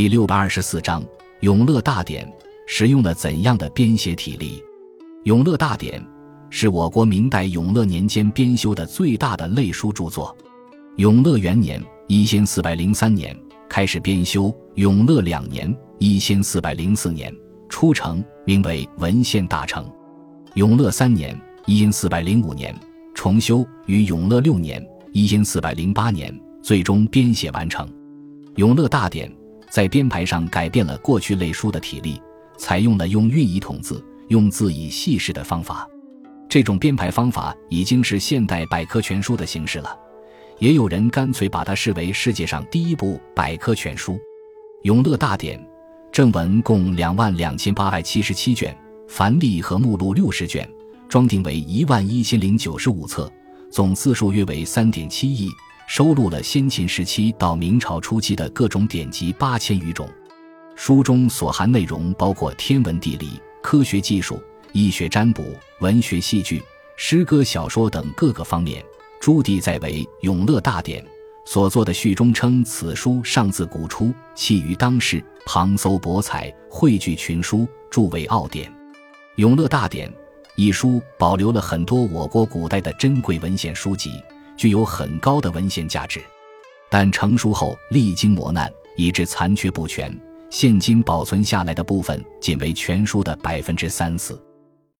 第六百二十四章《永乐大典》使用了怎样的编写体例？《永乐大典》是我国明代永乐年间编修的最大的类书著作。永乐元年（一千四百零三年）开始编修，永乐两年（一千四百零四年）初成，名为《文献大成》。永乐三年（一千四百零五年）重修，于永乐六年（一千四百零八年）最终编写完成。《永乐大典》。在编排上改变了过去类书的体例，采用了用韵以统字、用字以细事的方法。这种编排方法已经是现代百科全书的形式了。也有人干脆把它视为世界上第一部百科全书。《永乐大典》正文共两万两千八百七十七卷，繁例和目录六十卷，装订为一万一千零九十五册，总字数约为三点七亿。收录了先秦时期到明朝初期的各种典籍八千余种，书中所含内容包括天文地理、科学技术、医学占卜、文学戏剧、诗歌小说等各个方面。朱棣在为《永乐大典》所作的序中称，此书上自古出，弃于当世，旁搜博采，汇聚群书，著为奥典。《永乐大典》一书保留了很多我国古代的珍贵文献书籍。具有很高的文献价值，但成书后历经磨难，以致残缺不全。现今保存下来的部分仅为全书的百分之三四。